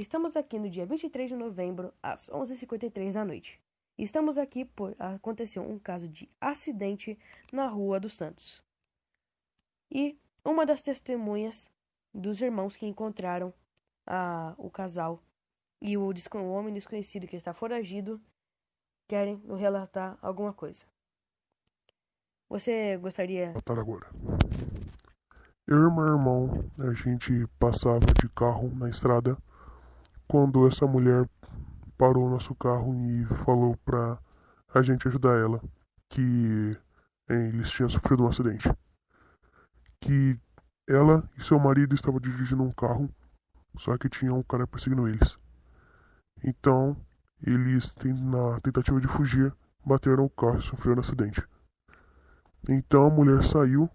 Estamos aqui no dia 23 de novembro, às 11h53 da noite. Estamos aqui por aconteceu um caso de acidente na Rua dos Santos. E uma das testemunhas dos irmãos que encontraram a, o casal e o, o homem desconhecido que está foragido querem relatar alguma coisa. Você gostaria. Contar agora. Eu e meu irmão, a gente passava de carro na estrada quando essa mulher parou o nosso carro e falou pra a gente ajudar ela que eles tinham sofrido um acidente. Que ela e seu marido estavam dirigindo um carro, só que tinha um cara perseguindo eles. Então, eles, na tentativa de fugir, bateram o carro e sofreram um acidente. Então a mulher saiu,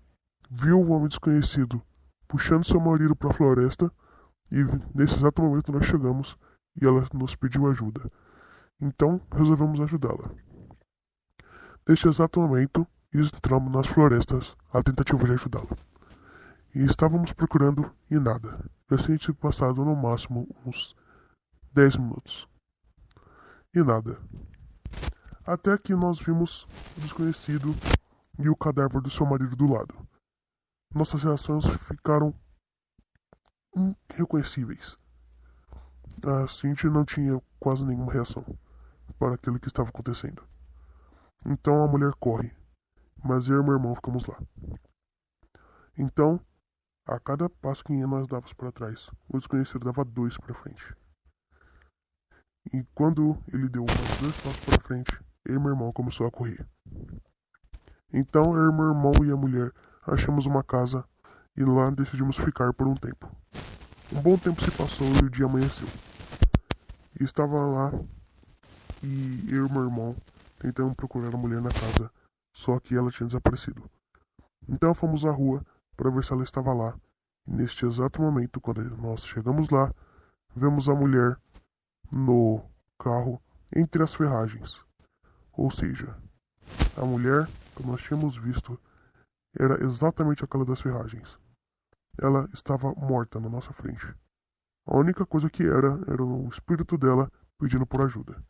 viu o homem desconhecido puxando seu marido para a floresta e nesse exato momento nós chegamos e ela nos pediu ajuda. Então resolvemos ajudá-la. Neste exato momento, entramos nas florestas a tentativa de ajudá-la. E estávamos procurando e nada. Já tinha passado no máximo uns 10 minutos. E nada. Até que nós vimos o desconhecido e o cadáver do seu marido do lado. Nossas reações ficaram irreconhecíveis. A Cintia não tinha quase nenhuma reação para aquilo que estava acontecendo. Então a mulher corre, mas eu e meu irmão ficamos lá. Então, a cada passo que nós dávamos para trás, o desconhecido dava dois para frente. E quando ele deu mais dois passos para frente, eu e meu irmão começou a correr. Então eu e meu irmão e a mulher achamos uma casa e lá decidimos ficar por um tempo. Um bom tempo se passou e o dia amanheceu. E estava lá e eu e meu irmão tentando procurar a mulher na casa, só que ela tinha desaparecido. Então fomos à rua para ver se ela estava lá. E neste exato momento, quando nós chegamos lá, vemos a mulher no carro entre as ferragens. Ou seja, a mulher que nós tínhamos visto era exatamente aquela das ferragens. Ela estava morta na nossa frente. A única coisa que era era o espírito dela pedindo por ajuda.